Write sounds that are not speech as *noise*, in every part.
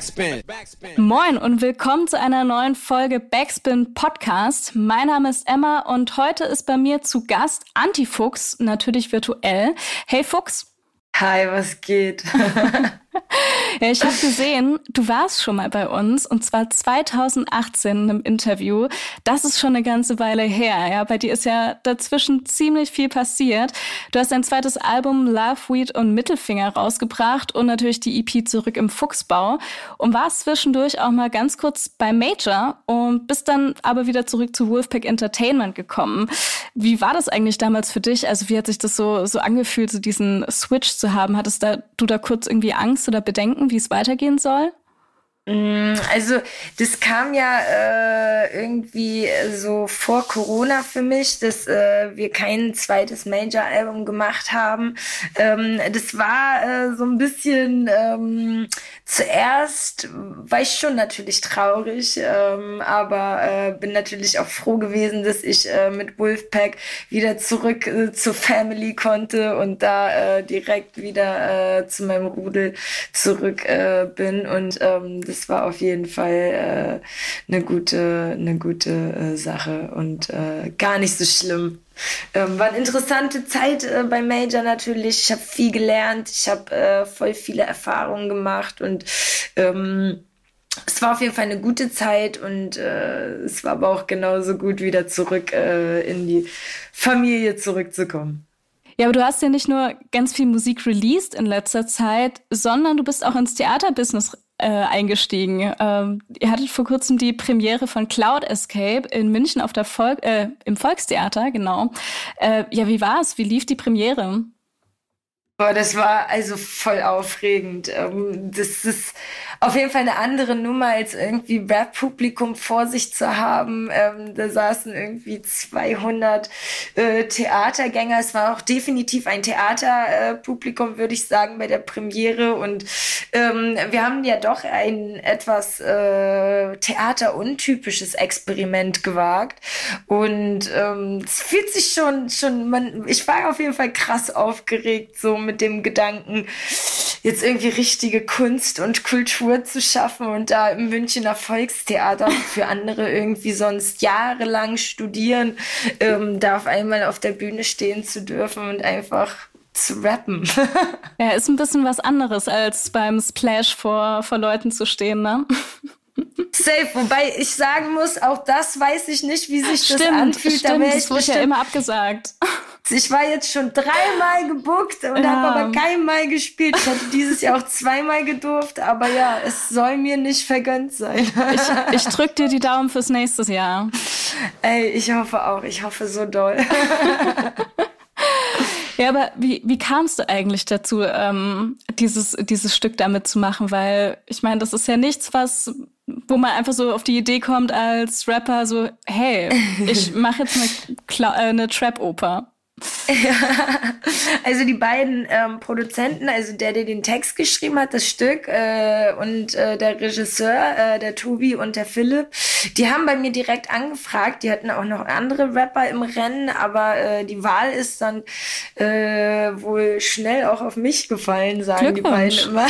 Backspin. Moin und willkommen zu einer neuen Folge Backspin Podcast. Mein Name ist Emma und heute ist bei mir zu Gast Antifuchs, natürlich virtuell. Hey Fuchs. Hi, was geht? *laughs* ja, ich habe gesehen, du warst schon mal bei uns und zwar 2018 in einem Interview. Das ist schon eine ganze Weile her. Ja, bei dir ist ja dazwischen ziemlich viel passiert. Du hast dein zweites Album Love, Weed und Mittelfinger rausgebracht und natürlich die EP Zurück im Fuchsbau und warst zwischendurch auch mal ganz kurz bei Major und bist dann aber wieder zurück zu Wolfpack Entertainment gekommen. Wie war das eigentlich damals für dich? Also wie hat sich das so so angefühlt, so diesen Switch zu haben? Hattest da, du da kurz irgendwie Angst? Angst oder Bedenken, wie es weitergehen soll? Mm, also das kam ja äh, irgendwie so vor Corona für mich, dass äh, wir kein zweites Major-Album gemacht haben. Ähm, das war äh, so ein bisschen ähm, zuerst war ich schon natürlich traurig, ähm, aber äh, bin natürlich auch froh gewesen, dass ich äh, mit Wolfpack wieder zurück äh, zur Family konnte und da äh, direkt wieder äh, zu meinem Rudel zurück äh, bin. Und ähm, das war auf jeden Fall äh, eine gute, eine gute äh, Sache und äh, gar nicht so schlimm. Ähm, war eine interessante Zeit äh, bei Major natürlich. Ich habe viel gelernt, ich habe äh, voll viele Erfahrungen gemacht und ähm, es war auf jeden Fall eine gute Zeit und äh, es war aber auch genauso gut, wieder zurück äh, in die Familie zurückzukommen. Ja, aber du hast ja nicht nur ganz viel Musik released in letzter Zeit, sondern du bist auch ins Theaterbusiness äh, eingestiegen. Ähm, ihr hattet vor kurzem die Premiere von Cloud Escape in München auf der Volk, äh, im Volkstheater, genau. Äh, ja, wie war es? Wie lief die Premiere? Boah, das war also voll aufregend. Ähm, das ist auf jeden Fall eine andere Nummer, als irgendwie Rap-Publikum vor sich zu haben. Ähm, da saßen irgendwie 200 äh, Theatergänger. Es war auch definitiv ein Theaterpublikum, äh, würde ich sagen, bei der Premiere. Und ähm, wir haben ja doch ein etwas äh, theateruntypisches Experiment gewagt. Und ähm, es fühlt sich schon, schon, man, ich war auf jeden Fall krass aufgeregt, so mit mit dem Gedanken, jetzt irgendwie richtige Kunst und Kultur zu schaffen und da im Münchner Volkstheater für andere irgendwie sonst jahrelang studieren, ähm, da auf einmal auf der Bühne stehen zu dürfen und einfach zu rappen. *laughs* ja, ist ein bisschen was anderes, als beim Splash vor, vor Leuten zu stehen, ne? *laughs* Safe, wobei ich sagen muss, auch das weiß ich nicht, wie sich das stimmt, anfühlt. Stimmt, da das wurde ja immer abgesagt. Ich war jetzt schon dreimal gebuckt und ja. habe aber kein Mal gespielt. Ich hätte dieses Jahr auch zweimal gedurft, aber ja, es soll mir nicht vergönnt sein. Ich, ich drück dir die Daumen fürs nächste Jahr. Ey, ich hoffe auch. Ich hoffe so doll. *laughs* Ja, aber wie, wie kamst du eigentlich dazu, ähm, dieses, dieses Stück damit zu machen? Weil ich meine, das ist ja nichts, was wo man einfach so auf die Idee kommt als Rapper, so, hey, ich *laughs* mache jetzt eine, äh, eine Trap-Oper. Ja, *laughs* also die beiden ähm, Produzenten, also der, der den Text geschrieben hat, das Stück, äh, und äh, der Regisseur, äh, der Tobi und der Philipp, die haben bei mir direkt angefragt. Die hatten auch noch andere Rapper im Rennen, aber äh, die Wahl ist dann äh, wohl schnell auch auf mich gefallen, sagen die beiden immer.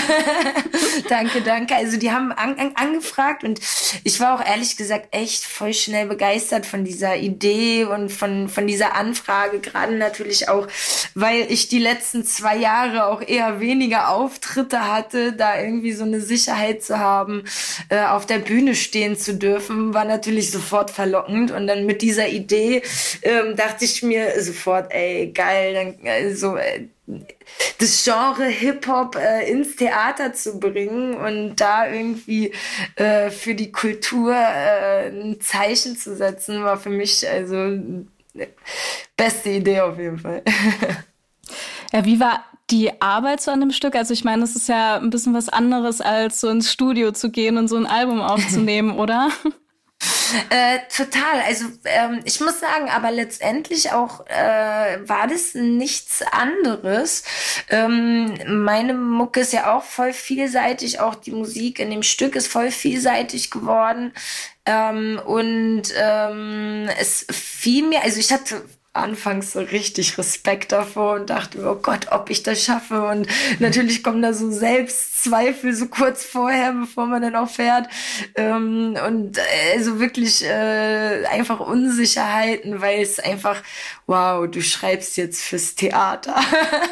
*laughs* danke, danke. Also die haben an, an, angefragt und ich war auch ehrlich gesagt echt voll schnell begeistert von dieser Idee und von, von dieser Anfrage, gerade natürlich auch, weil ich die letzten zwei Jahre auch eher weniger Auftritte hatte, da irgendwie so eine Sicherheit zu haben, äh, auf der Bühne stehen zu dürfen, war natürlich sofort verlockend. Und dann mit dieser Idee ähm, dachte ich mir sofort, ey, geil, dann also äh, das Genre Hip-Hop äh, ins Theater zu bringen und da irgendwie äh, für die Kultur äh, ein Zeichen zu setzen, war für mich also beste Idee auf jeden Fall. Ja, wie war die Arbeit so an dem Stück? Also ich meine, es ist ja ein bisschen was anderes, als so ins Studio zu gehen und so ein Album aufzunehmen, *laughs* oder? Äh, total. Also ähm, ich muss sagen, aber letztendlich auch äh, war das nichts anderes. Ähm, meine Mucke ist ja auch voll vielseitig. Auch die Musik in dem Stück ist voll vielseitig geworden. Ähm, und ähm, es fiel mir, also ich hatte anfangs so richtig Respekt davor und dachte, oh Gott, ob ich das schaffe. Und natürlich kommen da so Selbstzweifel so kurz vorher, bevor man dann auch fährt. Ähm, und also wirklich äh, einfach Unsicherheiten, weil es einfach, wow, du schreibst jetzt fürs Theater.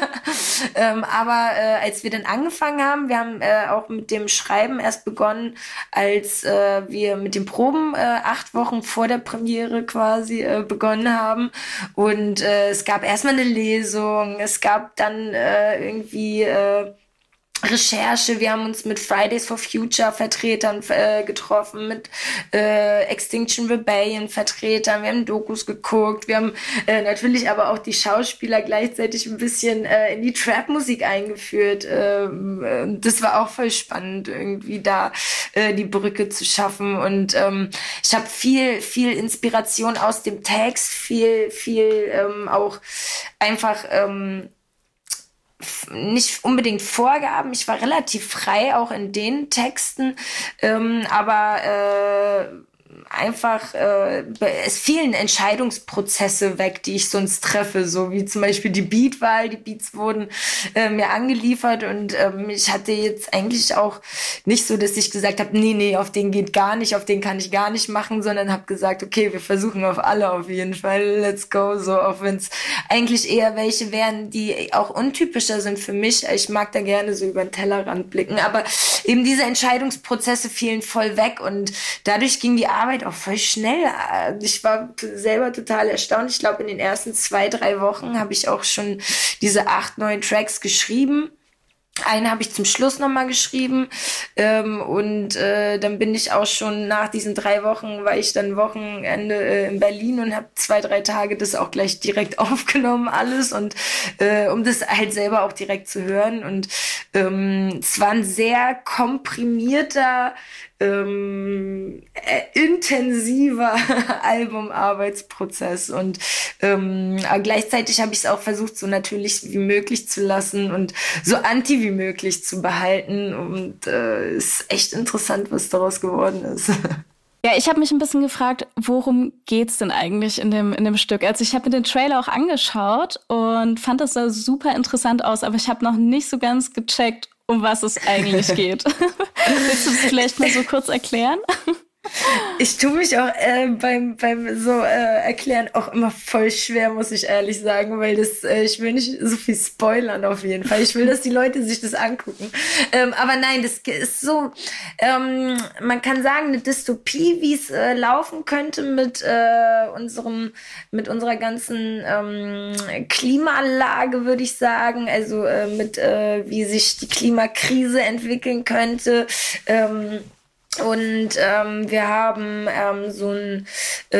*laughs* ähm, aber äh, als wir dann angefangen haben, wir haben äh, auch mit dem Schreiben erst begonnen, als äh, wir mit den Proben äh, acht Wochen vor der Premiere quasi äh, begonnen haben. Und äh, es gab erstmal eine Lesung, es gab dann irgendwie Recherche, wir haben uns mit Fridays for Future Vertretern äh, getroffen, mit äh, Extinction Rebellion Vertretern, wir haben Dokus geguckt, wir haben äh, natürlich aber auch die Schauspieler gleichzeitig ein bisschen äh, in die Trap-Musik eingeführt. Ähm, äh, das war auch voll spannend, irgendwie da äh, die Brücke zu schaffen. Und ähm, ich habe viel, viel Inspiration aus dem Text, viel, viel ähm, auch einfach ähm, nicht unbedingt Vorgaben. Ich war relativ frei auch in den Texten, ähm, aber äh, einfach, äh, es fielen Entscheidungsprozesse weg, die ich sonst treffe, so wie zum Beispiel die Beatwahl. Die Beats wurden äh, mir angeliefert und ähm, ich hatte jetzt eigentlich auch nicht so, dass ich gesagt habe, nee, nee, auf den geht gar nicht, auf den kann ich gar nicht machen, sondern habe gesagt, okay, wir versuchen auf alle auf jeden Fall, let's go, so, auch wenn es eigentlich eher welche wären, die auch untypischer sind für mich. Ich mag da gerne so über den Tellerrand blicken, aber eben diese Entscheidungsprozesse fielen voll weg und dadurch ging die Arbeit Arbeit auch voll schnell. Ich war selber total erstaunt. Ich glaube, in den ersten zwei, drei Wochen habe ich auch schon diese acht neuen Tracks geschrieben. Einen habe ich zum Schluss nochmal geschrieben ähm, und äh, dann bin ich auch schon nach diesen drei Wochen, war ich dann Wochenende äh, in Berlin und habe zwei, drei Tage das auch gleich direkt *laughs* aufgenommen alles und äh, um das halt selber auch direkt zu hören und ähm, es war ein sehr komprimierter ähm, äh, intensiver *laughs* Albumarbeitsprozess und ähm, gleichzeitig habe ich es auch versucht, so natürlich wie möglich zu lassen und so anti wie möglich zu behalten und äh, ist echt interessant, was daraus geworden ist. *laughs* Ja, ich habe mich ein bisschen gefragt, worum geht's denn eigentlich in dem, in dem Stück? Also ich habe mir den Trailer auch angeschaut und fand das da super interessant aus, aber ich habe noch nicht so ganz gecheckt, um was es eigentlich *laughs* geht. *laughs* Willst du es vielleicht mal so kurz erklären? Ich tue mich auch äh, beim, beim so äh, erklären auch immer voll schwer, muss ich ehrlich sagen, weil das, äh, ich will nicht so viel spoilern auf jeden Fall. Ich will, dass die Leute sich das angucken. Ähm, aber nein, das ist so, ähm, man kann sagen, eine Dystopie, wie es äh, laufen könnte mit äh, unserem, mit unserer ganzen ähm, Klimalage, würde ich sagen. Also äh, mit äh, wie sich die Klimakrise entwickeln könnte. Ähm, und ähm, wir haben ähm, so ein, äh,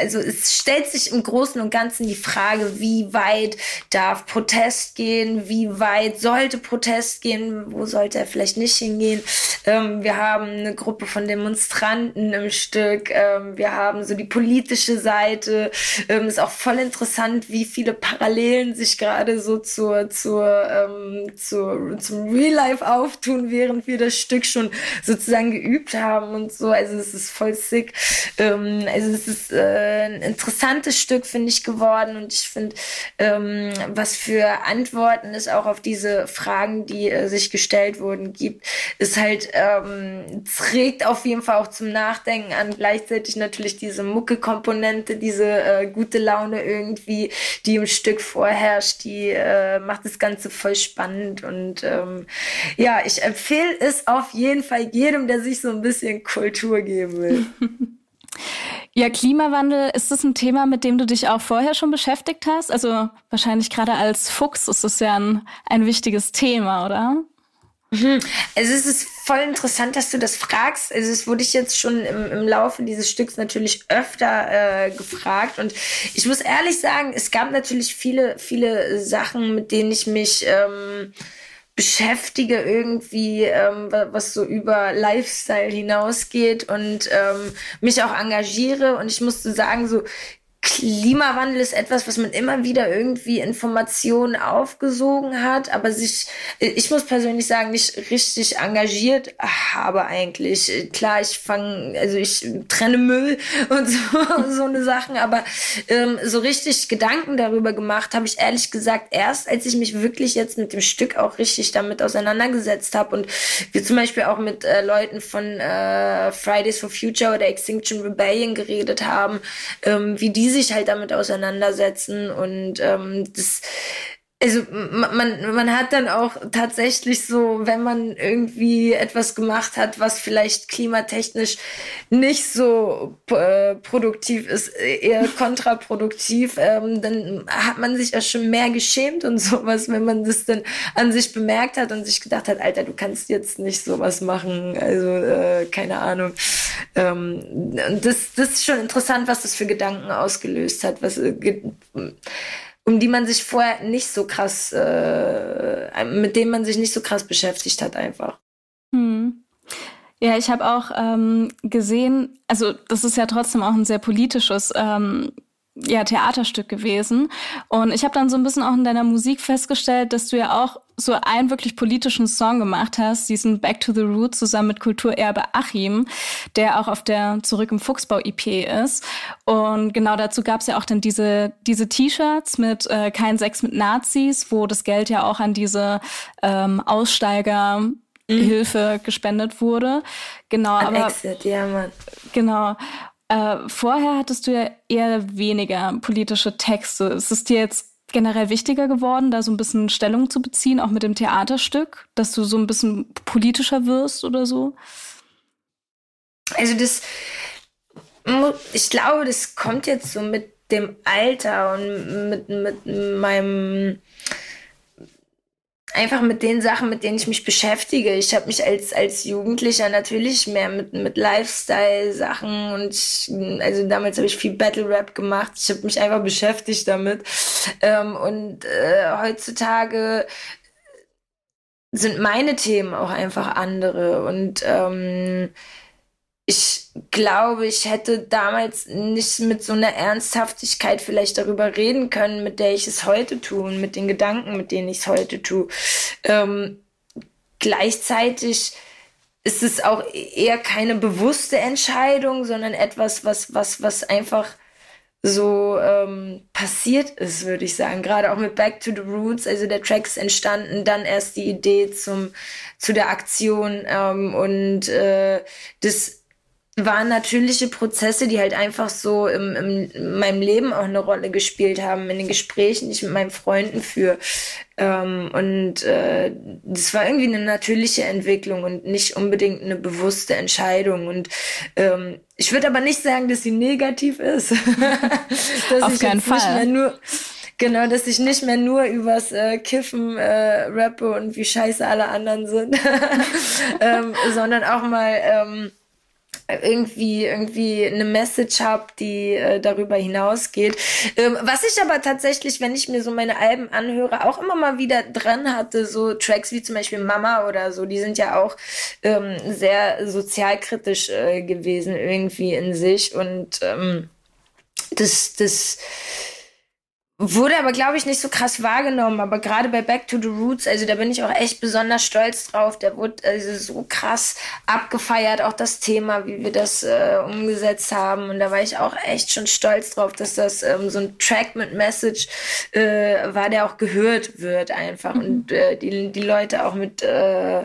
also es stellt sich im Großen und Ganzen die Frage, wie weit darf Protest gehen, wie weit sollte Protest gehen, wo sollte er vielleicht nicht hingehen. Ähm, wir haben eine Gruppe von Demonstranten im Stück, ähm, wir haben so die politische Seite. Ähm, ist auch voll interessant, wie viele Parallelen sich gerade so zur, zur, ähm, zur, zum Real Life auftun, während wir das Stück schon sozusagen sozusagen geübt haben und so. Also es ist voll sick. Ähm, also es ist äh, ein interessantes Stück, finde ich, geworden. Und ich finde, ähm, was für Antworten es auch auf diese Fragen, die äh, sich gestellt wurden, gibt, ist halt, ähm, trägt auf jeden Fall auch zum Nachdenken an. Gleichzeitig natürlich diese Mucke-Komponente, diese äh, gute Laune irgendwie, die im Stück vorherrscht, die äh, macht das Ganze voll spannend. Und ähm, ja, ich empfehle es auf jeden Fall jedem jedem, der sich so ein bisschen Kultur geben will. *laughs* Ja, Klimawandel, ist das ein Thema, mit dem du dich auch vorher schon beschäftigt hast? Also wahrscheinlich gerade als Fuchs ist das ja ein, ein wichtiges Thema, oder? Mhm. Also es ist voll interessant, dass du das fragst. Also es wurde ich jetzt schon im, im Laufe dieses Stücks natürlich öfter äh, gefragt. Und ich muss ehrlich sagen, es gab natürlich viele, viele Sachen, mit denen ich mich ähm, beschäftige irgendwie, ähm, was so über Lifestyle hinausgeht und ähm, mich auch engagiere. Und ich musste sagen, so Klimawandel ist etwas, was man immer wieder irgendwie Informationen aufgesogen hat, aber sich, ich muss persönlich sagen, nicht richtig engagiert habe eigentlich. Klar, ich fange, also ich trenne Müll *laughs* und so, so eine Sachen, aber ähm, so richtig Gedanken darüber gemacht habe ich ehrlich gesagt erst, als ich mich wirklich jetzt mit dem Stück auch richtig damit auseinandergesetzt habe und wir zum Beispiel auch mit äh, Leuten von äh, Fridays for Future oder Extinction Rebellion geredet haben, ähm, wie die sich halt damit auseinandersetzen und ähm, das also man, man hat dann auch tatsächlich so, wenn man irgendwie etwas gemacht hat, was vielleicht klimatechnisch nicht so äh, produktiv ist, eher *laughs* kontraproduktiv, ähm, dann hat man sich ja schon mehr geschämt und *laughs* sowas, wenn man das dann an sich bemerkt hat und sich gedacht hat, Alter, du kannst jetzt nicht sowas machen, also äh, keine Ahnung. Ähm, das, das ist schon interessant, was das für Gedanken ausgelöst hat, was äh, um die man sich vorher nicht so krass, äh, mit denen man sich nicht so krass beschäftigt hat einfach. Hm. Ja, ich habe auch ähm, gesehen, also das ist ja trotzdem auch ein sehr politisches ähm, ja, Theaterstück gewesen. Und ich habe dann so ein bisschen auch in deiner Musik festgestellt, dass du ja auch so einen wirklich politischen Song gemacht hast, diesen Back to the Roots zusammen mit Kulturerbe Achim, der auch auf der Zurück im Fuchsbau EP ist. Und genau dazu gab es ja auch dann diese diese T-Shirts mit äh, kein Sex mit Nazis, wo das Geld ja auch an diese ähm, Aussteiger mhm. Hilfe gespendet wurde. Genau, An aber Exit, ja, Mann. Genau. Äh, vorher hattest du ja eher weniger politische Texte. Ist es dir jetzt generell wichtiger geworden, da so ein bisschen Stellung zu beziehen, auch mit dem Theaterstück, dass du so ein bisschen politischer wirst oder so? Also das, ich glaube, das kommt jetzt so mit dem Alter und mit, mit meinem einfach mit den Sachen, mit denen ich mich beschäftige. Ich habe mich als, als Jugendlicher natürlich mehr mit, mit Lifestyle-Sachen und ich, also damals habe ich viel Battle Rap gemacht. Ich habe mich einfach beschäftigt damit. Ähm, und äh, heutzutage sind meine Themen auch einfach andere und ähm, ich glaube, ich hätte damals nicht mit so einer Ernsthaftigkeit vielleicht darüber reden können, mit der ich es heute tue und mit den Gedanken, mit denen ich es heute tue. Ähm, gleichzeitig ist es auch eher keine bewusste Entscheidung, sondern etwas, was, was, was einfach so ähm, passiert ist, würde ich sagen. Gerade auch mit Back to the Roots, also der Track ist entstanden, dann erst die Idee zum, zu der Aktion ähm, und äh, das waren natürliche Prozesse, die halt einfach so im, im, in meinem Leben auch eine Rolle gespielt haben, in den Gesprächen, die ich mit meinen Freunden führe. Ähm, und äh, das war irgendwie eine natürliche Entwicklung und nicht unbedingt eine bewusste Entscheidung. Und ähm, ich würde aber nicht sagen, dass sie negativ ist. *laughs* dass Auf ich keinen Fall. Nur, Genau, dass ich nicht mehr nur übers äh, Kiffen äh, rappe und wie scheiße alle anderen sind, *laughs* ähm, sondern auch mal ähm, irgendwie irgendwie eine Message habe, die äh, darüber hinausgeht. Ähm, was ich aber tatsächlich, wenn ich mir so meine Alben anhöre, auch immer mal wieder dran hatte, so Tracks wie zum Beispiel Mama oder so, die sind ja auch ähm, sehr sozialkritisch äh, gewesen irgendwie in sich und ähm, das das Wurde aber, glaube ich, nicht so krass wahrgenommen. Aber gerade bei Back to the Roots, also da bin ich auch echt besonders stolz drauf. Der wurde also so krass abgefeiert, auch das Thema, wie wir das äh, umgesetzt haben. Und da war ich auch echt schon stolz drauf, dass das ähm, so ein Track mit Message äh, war, der auch gehört wird einfach. Mhm. Und äh, die, die Leute auch mit äh,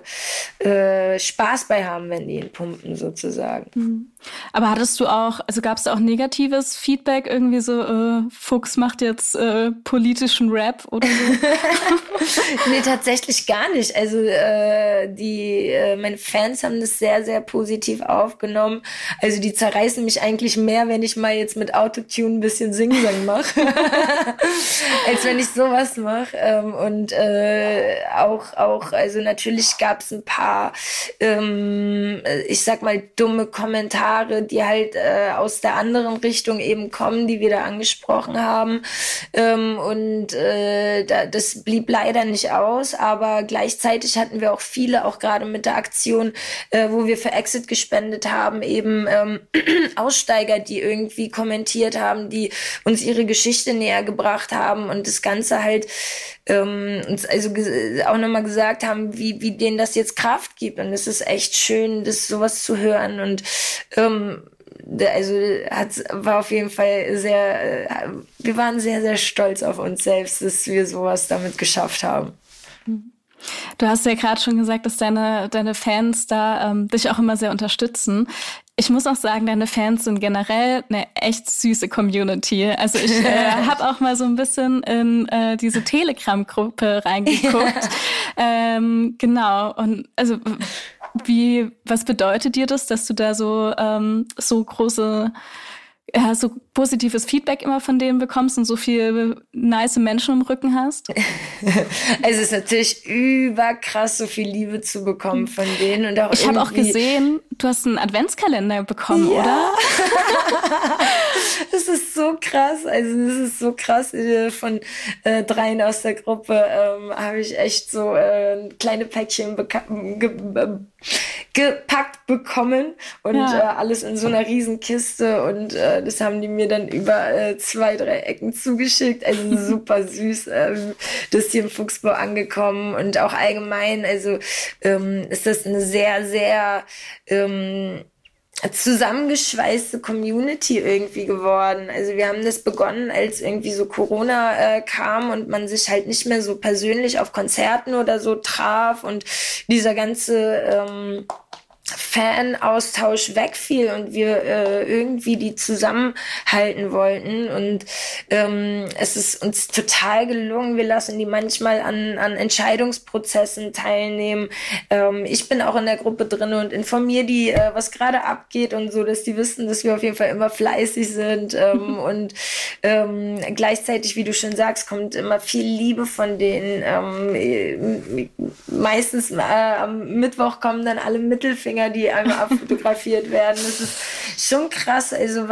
äh, Spaß bei haben, wenn die ihn pumpen, sozusagen. Mhm. Aber hattest du auch, also gab es da auch negatives Feedback, irgendwie so, äh, Fuchs macht jetzt äh, politischen Rap oder so? *laughs* *laughs* nee, tatsächlich gar nicht. Also äh, die, äh, meine Fans haben das sehr, sehr positiv aufgenommen. Also die zerreißen mich eigentlich mehr, wenn ich mal jetzt mit Autotune ein bisschen Singsang mache, *laughs* als wenn ich sowas mache. Ähm, und auch, auch, also natürlich gab es ein paar, ähm, ich sag mal, dumme Kommentare die halt äh, aus der anderen Richtung eben kommen, die wir da angesprochen haben. Ähm, und äh, da, das blieb leider nicht aus, aber gleichzeitig hatten wir auch viele, auch gerade mit der Aktion, äh, wo wir für Exit gespendet haben, eben ähm, *clears throat* Aussteiger, die irgendwie kommentiert haben, die uns ihre Geschichte näher gebracht haben und das Ganze halt ähm, uns also auch nochmal gesagt haben, wie, wie denen das jetzt Kraft gibt. Und es ist echt schön, das sowas zu hören. Und ähm, also hat, war auf jeden Fall sehr, äh, wir waren sehr, sehr stolz auf uns selbst, dass wir sowas damit geschafft haben. Du hast ja gerade schon gesagt, dass deine, deine Fans da ähm, dich auch immer sehr unterstützen. Ich muss auch sagen, deine Fans sind generell eine echt süße Community. Also ich äh, *laughs* habe auch mal so ein bisschen in äh, diese Telegram-Gruppe reingeguckt. *laughs* Ähm, genau. Und also wie, was bedeutet dir das, dass du da so ähm, so große ja, so positives Feedback immer von denen bekommst und so viele nice Menschen im Rücken hast? *laughs* es ist natürlich überkrass, so viel Liebe zu bekommen von denen. Und auch ich habe auch gesehen, du hast einen Adventskalender bekommen, ja. oder? *laughs* das ist so krass. Also das ist so krass. Äh, von äh, dreien aus der Gruppe ähm, habe ich echt so äh, kleine Päckchen gepackt bekommen und ja. äh, alles in so einer riesen Kiste und äh, das haben die mir dann über äh, zwei, drei Ecken zugeschickt. Also *laughs* super süß, ähm, das hier im Fuchsbau angekommen und auch allgemein, also ähm, ist das eine sehr, sehr ähm, zusammengeschweißte Community irgendwie geworden. Also wir haben das begonnen, als irgendwie so Corona äh, kam und man sich halt nicht mehr so persönlich auf Konzerten oder so traf und dieser ganze ähm, Fan-Austausch wegfiel und wir äh, irgendwie die zusammenhalten wollten. Und ähm, es ist uns total gelungen. Wir lassen die manchmal an, an Entscheidungsprozessen teilnehmen. Ähm, ich bin auch in der Gruppe drin und informiere die, äh, was gerade abgeht und so, dass die wissen, dass wir auf jeden Fall immer fleißig sind. Ähm, *laughs* und ähm, gleichzeitig, wie du schon sagst, kommt immer viel Liebe von denen. Ähm, meistens äh, am Mittwoch kommen dann alle Mittelfinger Finger, die einmal abfotografiert werden. Das ist schon krass, also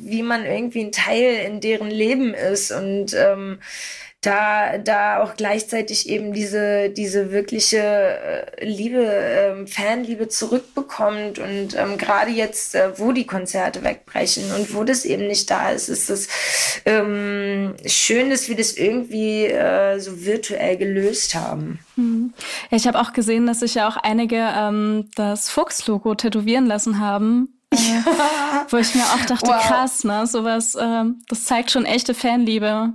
wie man irgendwie ein Teil in deren Leben ist und ähm, da, da auch gleichzeitig eben diese, diese wirkliche äh, Liebe, ähm, Fanliebe zurückbekommt. Und ähm, gerade jetzt, äh, wo die Konzerte wegbrechen und wo das eben nicht da ist, ist es ähm, schön, dass wir das irgendwie äh, so virtuell gelöst haben. Mhm. Ja, ich habe auch gesehen, dass sich ja auch einige ähm, das Fuchs-Logo tätowieren lassen haben. Äh, ja. *laughs* Wo ich mir auch dachte, wow. krass, ne? Sowas, äh, das zeigt schon echte Fanliebe.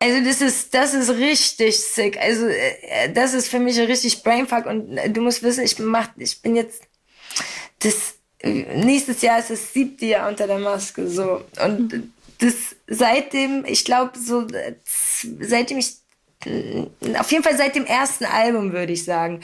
Also das ist, das ist richtig sick. Also äh, das ist für mich richtig Brainfuck und äh, du musst wissen, ich mach, ich bin jetzt das nächstes Jahr ist das siebte Jahr unter der Maske so und das seitdem, ich glaube so äh, seitdem ich auf jeden Fall seit dem ersten Album, würde ich sagen,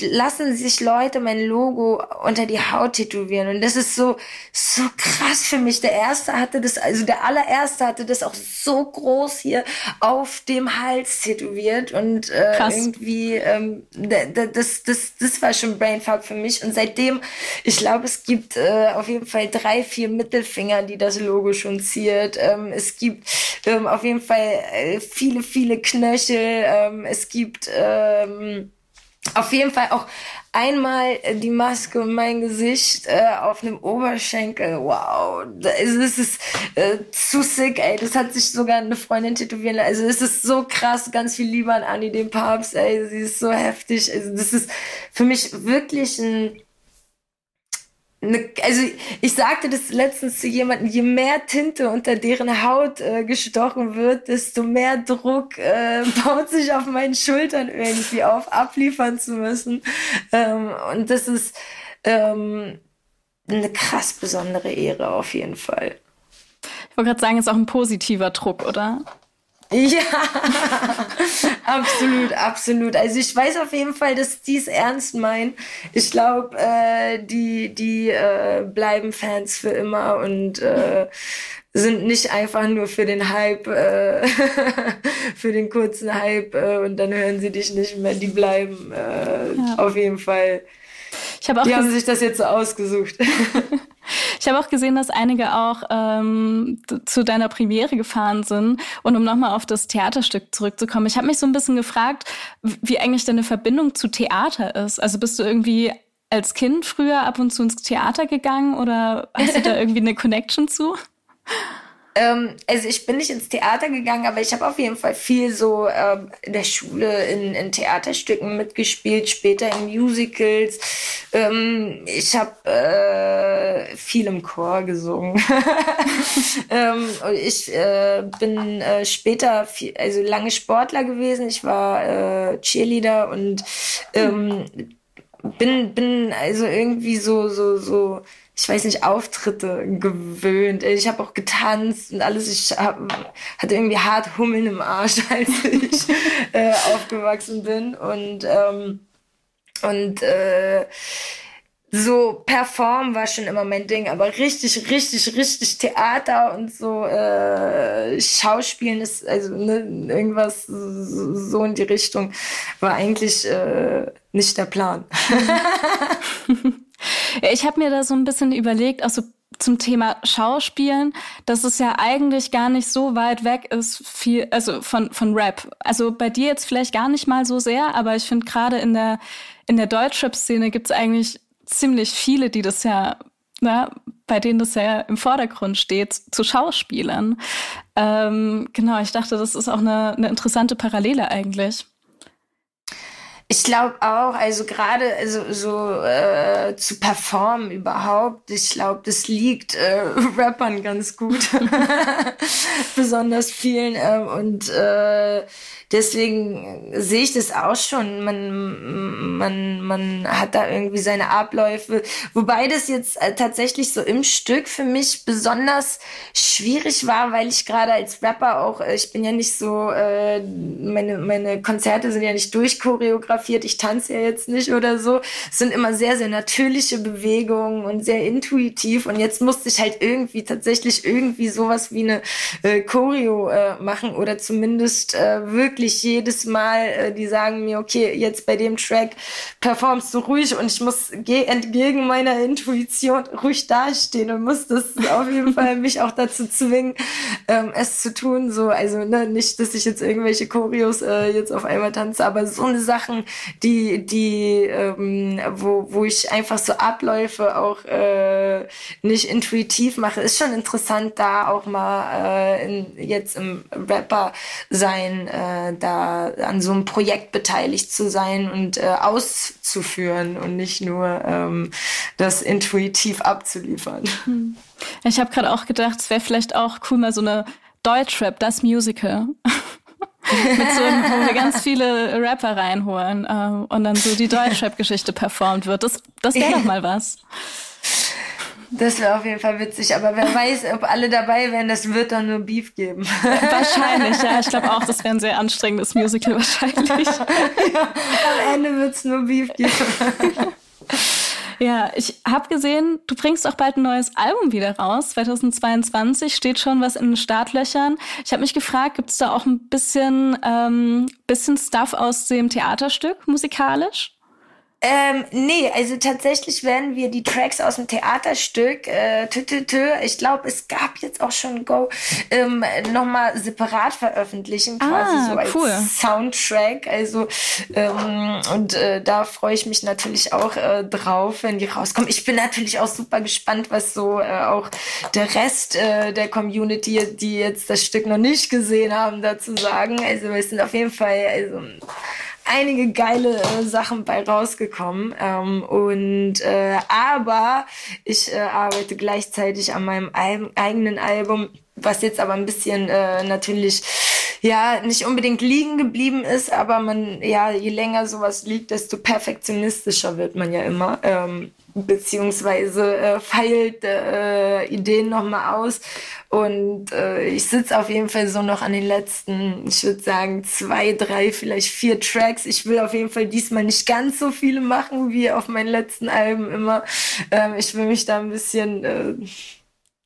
lassen sich Leute mein Logo unter die Haut tätowieren. Und das ist so, so krass für mich. Der erste hatte das, also der allererste hatte das auch so groß hier auf dem Hals tätowiert. Und äh, irgendwie, ähm, das, das, das war schon Brainfuck für mich. Und seitdem, ich glaube, es gibt äh, auf jeden Fall drei, vier Mittelfinger, die das Logo schon ziert. Ähm, es gibt ähm, auf jeden Fall äh, viele, viele Knöchel. Ähm, es gibt ähm, auf jeden Fall auch einmal die Maske und mein Gesicht äh, auf einem Oberschenkel. Wow, es ist äh, zu sick, ey. Das hat sich sogar eine Freundin tätowieren lassen. Also es ist so krass, ganz viel Liebe an Annie, den Papst, ey. Sie ist so heftig. Also das ist für mich wirklich ein Ne, also ich sagte das letztens zu jemandem, je mehr Tinte unter deren Haut äh, gestochen wird, desto mehr Druck äh, *laughs* baut sich auf meinen Schultern irgendwie auf, abliefern zu müssen. Ähm, und das ist ähm, eine krass besondere Ehre auf jeden Fall. Ich wollte gerade sagen, ist auch ein positiver Druck, oder? Ja, *laughs* absolut, absolut. Also ich weiß auf jeden Fall, dass die es ernst meinen. Ich glaube, äh, die, die äh, bleiben Fans für immer und äh, sind nicht einfach nur für den Hype, äh, *laughs* für den kurzen Hype äh, und dann hören sie dich nicht mehr. Die bleiben äh, ja. auf jeden Fall. Ich habe auch die haben sich das jetzt so ausgesucht. *laughs* Ich habe auch gesehen, dass einige auch ähm, zu deiner Premiere gefahren sind. Und um nochmal auf das Theaterstück zurückzukommen, ich habe mich so ein bisschen gefragt, wie eigentlich deine Verbindung zu Theater ist. Also bist du irgendwie als Kind früher ab und zu ins Theater gegangen oder hast du da *laughs* irgendwie eine Connection zu? Ähm, also ich bin nicht ins Theater gegangen, aber ich habe auf jeden Fall viel so ähm, in der Schule in, in Theaterstücken mitgespielt, später in Musicals. Ähm, ich habe äh, viel im Chor gesungen. *laughs* ähm, ich äh, bin äh, später viel, also lange Sportler gewesen. Ich war äh, Cheerleader und ähm, bin bin also irgendwie so so so ich weiß nicht, Auftritte gewöhnt. Ich habe auch getanzt und alles. Ich hab, hatte irgendwie hart Hummeln im Arsch, *laughs* als ich äh, aufgewachsen bin. Und, ähm, und äh, so performen war schon immer mein Ding, aber richtig, richtig, richtig Theater und so äh, Schauspielen ist, also ne, irgendwas so in die Richtung, war eigentlich äh, nicht der Plan. *laughs* *laughs* Ich habe mir da so ein bisschen überlegt, also zum Thema Schauspielen, dass es ja eigentlich gar nicht so weit weg ist, viel, also von, von Rap. Also bei dir jetzt vielleicht gar nicht mal so sehr, aber ich finde gerade in der, in der Deutschrap-Szene gibt es eigentlich ziemlich viele, die das ja, na, bei denen das ja im Vordergrund steht, zu Schauspielern. Ähm, genau, ich dachte, das ist auch eine, eine interessante Parallele eigentlich. Ich glaube auch, also gerade also so äh, zu performen überhaupt, ich glaube, das liegt äh, *laughs* Rappern ganz gut, *laughs* besonders vielen äh, und äh, deswegen sehe ich das auch schon. Man, man, man hat da irgendwie seine Abläufe. Wobei das jetzt äh, tatsächlich so im Stück für mich besonders schwierig war, weil ich gerade als Rapper auch, äh, ich bin ja nicht so, äh, meine, meine Konzerte sind ja nicht durchchoreografiert, ich tanze ja jetzt nicht oder so. Es sind immer sehr, sehr natürliche Bewegungen und sehr intuitiv. Und jetzt musste ich halt irgendwie tatsächlich irgendwie sowas wie eine Choreo machen oder zumindest wirklich wirklich jedes Mal, äh, die sagen mir, okay, jetzt bei dem Track performst du ruhig und ich muss entgegen meiner Intuition ruhig dastehen und muss das auf jeden *laughs* Fall mich auch dazu zwingen, ähm, es zu tun. So, also ne, nicht, dass ich jetzt irgendwelche Choreos äh, jetzt auf einmal tanze, aber so eine Sachen, die, die, ähm, wo, wo ich einfach so Abläufe auch äh, nicht intuitiv mache, ist schon interessant, da auch mal äh, in, jetzt im Rapper sein da an so einem Projekt beteiligt zu sein und äh, auszuführen und nicht nur ähm, das intuitiv abzuliefern. Hm. Ich habe gerade auch gedacht, es wäre vielleicht auch cool, mal so eine Deutschrap, das Musical. *laughs* Mit so, wo wir ganz viele Rapper reinholen äh, und dann so die Deutschrap-Geschichte performt wird. Das, das wäre doch mal was. Das wäre auf jeden Fall witzig, aber wer *laughs* weiß, ob alle dabei wären, das wird dann nur Beef geben. Wahrscheinlich, ja. Ich glaube auch, *laughs* das wäre ein sehr anstrengendes Musical wahrscheinlich. *laughs* ja, am Ende wird es nur Beef geben. Ja, ich habe gesehen, du bringst auch bald ein neues Album wieder raus. 2022 steht schon was in den Startlöchern. Ich habe mich gefragt, gibt es da auch ein bisschen, ähm, bisschen Stuff aus dem Theaterstück musikalisch? Ähm, nee, also tatsächlich werden wir die Tracks aus dem Theaterstück, äh, tü, tü, tü, ich glaube, es gab jetzt auch schon Go, ähm, nochmal separat veröffentlichen, quasi ah, so als cool. Soundtrack. Also, ähm, und äh, da freue ich mich natürlich auch äh, drauf, wenn die rauskommen. Ich bin natürlich auch super gespannt, was so äh, auch der Rest äh, der Community, die jetzt das Stück noch nicht gesehen haben, dazu sagen. Also, wir sind auf jeden Fall, also, einige geile äh, Sachen bei rausgekommen. Ähm, und äh, aber ich äh, arbeite gleichzeitig an meinem Al eigenen Album, was jetzt aber ein bisschen äh, natürlich ja nicht unbedingt liegen geblieben ist, aber man ja je länger sowas liegt, desto perfektionistischer wird man ja immer. Ähm, beziehungsweise äh, feilt äh, Ideen nochmal aus. Und äh, ich sitze auf jeden Fall so noch an den letzten, ich würde sagen, zwei, drei, vielleicht vier Tracks. Ich will auf jeden Fall diesmal nicht ganz so viele machen wie auf meinen letzten Alben immer. Ähm, ich will mich da ein bisschen äh,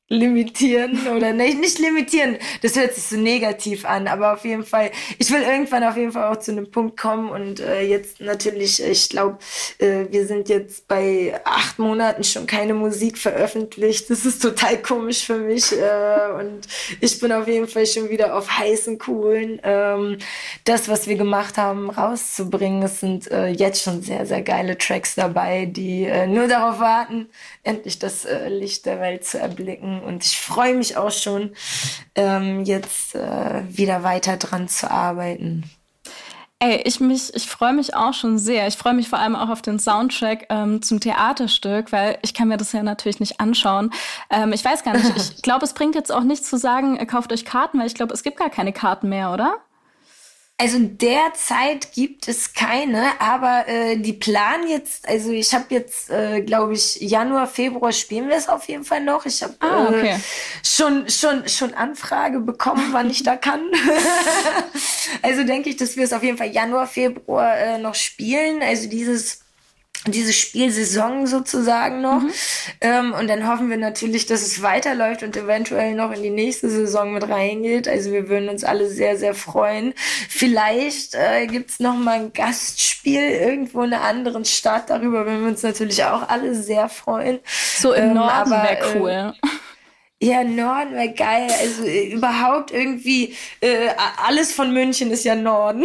limitieren oder nicht, nicht limitieren, das hört sich so negativ an, aber auf jeden Fall, ich will irgendwann auf jeden Fall auch zu einem Punkt kommen und äh, jetzt natürlich, ich glaube, äh, wir sind jetzt bei acht Monaten schon keine Musik veröffentlicht, das ist total komisch für mich äh, und ich bin auf jeden Fall schon wieder auf heißen Kohlen, ähm, das, was wir gemacht haben, rauszubringen, es sind äh, jetzt schon sehr, sehr geile Tracks dabei, die äh, nur darauf warten, endlich das äh, Licht der Welt zu erblicken. Und ich freue mich auch schon, ähm, jetzt äh, wieder weiter dran zu arbeiten. Ey, ich mich, ich freue mich auch schon sehr. Ich freue mich vor allem auch auf den Soundtrack ähm, zum Theaterstück, weil ich kann mir das ja natürlich nicht anschauen. Ähm, ich weiß gar nicht. *laughs* Ich glaube, es bringt jetzt auch nichts zu sagen, kauft euch Karten, weil ich glaube, es gibt gar keine Karten mehr, oder? Also derzeit gibt es keine, aber äh, die planen jetzt, also ich habe jetzt, äh, glaube ich, Januar, Februar spielen wir es auf jeden Fall noch. Ich habe ah, okay. äh, schon, schon, schon Anfrage bekommen, *laughs* wann ich da kann. *laughs* also denke ich, dass wir es auf jeden Fall Januar, Februar äh, noch spielen. Also dieses diese Spielsaison sozusagen noch. Mhm. Ähm, und dann hoffen wir natürlich, dass es weiterläuft und eventuell noch in die nächste Saison mit reingeht. Also wir würden uns alle sehr, sehr freuen. Vielleicht äh, gibt's noch mal ein Gastspiel irgendwo in einer anderen Stadt. Darüber würden wir uns natürlich auch alle sehr freuen. So im ähm, Norden wäre äh, cool. Äh, ja, Norden wäre geil. Also äh, überhaupt irgendwie äh, alles von München ist ja Norden.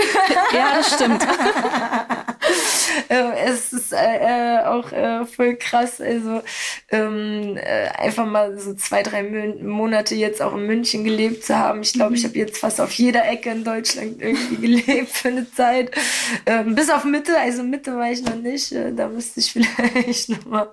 ja, das stimmt. *laughs* äh, es ist äh, äh, auch äh, voll krass. Also ähm, äh, einfach mal so zwei, drei Monate jetzt auch in München gelebt zu haben. Ich glaube, ich habe jetzt fast auf jeder Ecke in Deutschland irgendwie gelebt für eine Zeit. Ähm, bis auf Mitte, also Mitte war ich noch nicht. Äh, da müsste ich *laughs* vielleicht nochmal.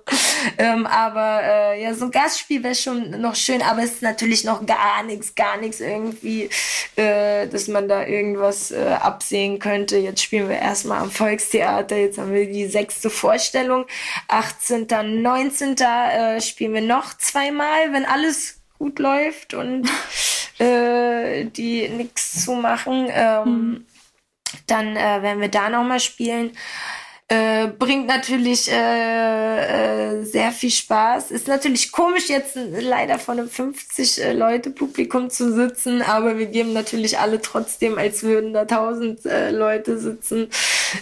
Ähm, aber ja, so ein Gastspiel wäre schon noch schön, aber es ist natürlich noch gar nichts, gar nichts irgendwie, dass man da irgendwas absehen könnte. Jetzt spielen wir erstmal am Volkstheater jetzt haben wir die sechste Vorstellung. 18., 19. Äh, spielen wir noch zweimal, wenn alles gut läuft und *laughs* äh, die nichts zu machen. Ähm, hm. Dann äh, werden wir da nochmal spielen. Äh, bringt natürlich äh, äh, sehr viel Spaß. Ist natürlich komisch, jetzt leider vor einem 50 äh, Leute Publikum zu sitzen, aber wir geben natürlich alle trotzdem, als würden da 1000 äh, Leute sitzen.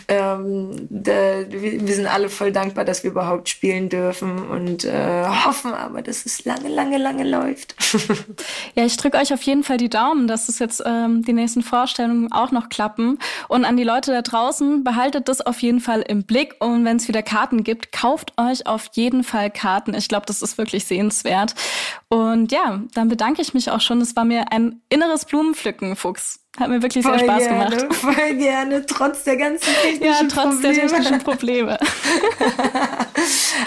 Ähm, da, wir, sind alle voll dankbar, dass wir überhaupt spielen dürfen und äh, hoffen aber, dass es lange, lange, lange läuft. *laughs* ja, ich drücke euch auf jeden Fall die Daumen, dass es jetzt ähm, die nächsten Vorstellungen auch noch klappen. Und an die Leute da draußen, behaltet das auf jeden Fall im im Blick und wenn es wieder Karten gibt, kauft euch auf jeden Fall Karten. Ich glaube, das ist wirklich sehenswert. Und ja, dann bedanke ich mich auch schon. Es war mir ein inneres Blumenpflücken, Fuchs. Hat mir wirklich voll sehr Spaß gerne, gemacht. *laughs* Voll gerne, trotz der ganzen *laughs* technischen Probleme. Ja, trotz Probleme. der technischen *laughs* Probleme.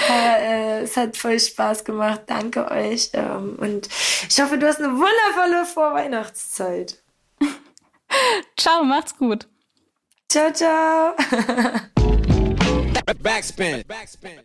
Aber, äh, es hat voll Spaß gemacht. Danke euch. Ähm, und ich hoffe, du hast eine wundervolle Vorweihnachtszeit. ciao, macht's gut. Ciao, ciao. Backspin. Backspin.